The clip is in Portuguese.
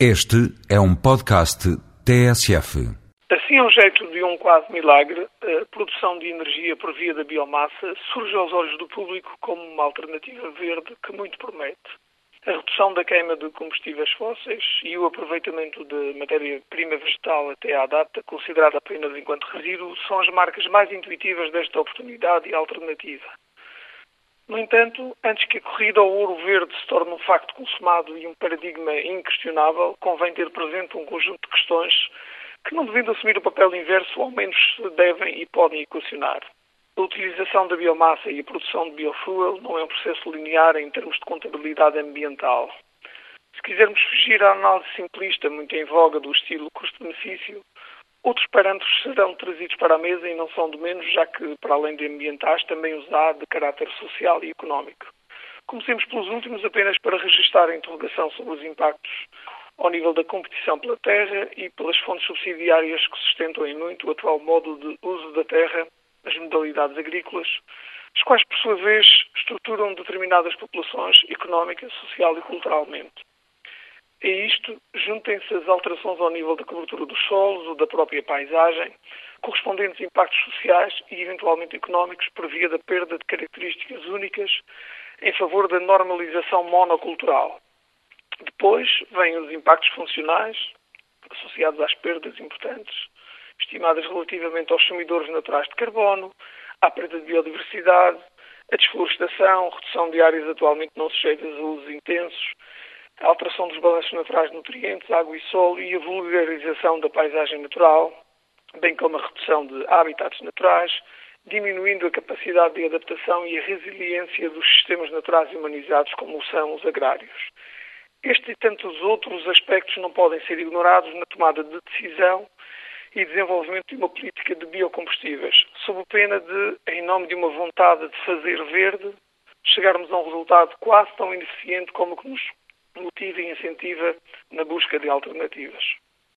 Este é um podcast TSF. Assim, ao jeito de um quase milagre, a produção de energia por via da biomassa surge aos olhos do público como uma alternativa verde que muito promete. A redução da queima de combustíveis fósseis e o aproveitamento de matéria-prima vegetal até à data, considerada apenas enquanto resíduo, são as marcas mais intuitivas desta oportunidade e alternativa. No entanto, antes que a corrida ao ouro verde se torne um facto consumado e um paradigma inquestionável, convém ter presente um conjunto de questões que, não devendo assumir o papel inverso, ao menos devem e podem equacionar. A utilização da biomassa e a produção de biofuel não é um processo linear em termos de contabilidade ambiental. Se quisermos fugir à análise simplista muito em voga do estilo custo-benefício, Outros parâmetros serão trazidos para a mesa e não são de menos, já que, para além de ambientais, também os há de caráter social e económico. Comecemos pelos últimos apenas para registrar a interrogação sobre os impactos ao nível da competição pela terra e pelas fontes subsidiárias que sustentam em muito o atual modo de uso da terra, as modalidades agrícolas, as quais, por sua vez, estruturam determinadas populações económica, social e culturalmente. A isto, juntem-se as alterações ao nível da cobertura dos solos ou da própria paisagem, correspondentes impactos sociais e eventualmente económicos por via da perda de características únicas em favor da normalização monocultural. Depois vêm os impactos funcionais, associados às perdas importantes, estimadas relativamente aos sumidores naturais de carbono, à perda de biodiversidade, a desflorestação, redução de áreas atualmente não sujeitas a usos intensos, a alteração dos balanços naturais de nutrientes, água e solo e a vulgarização da paisagem natural, bem como a redução de habitats naturais, diminuindo a capacidade de adaptação e a resiliência dos sistemas naturais humanizados como são os agrários. Este e tantos outros aspectos não podem ser ignorados na tomada de decisão e desenvolvimento de uma política de biocombustíveis, sob pena de, em nome de uma vontade de fazer verde, chegarmos a um resultado quase tão ineficiente como o que nos motiva e incentiva na busca de alternativas.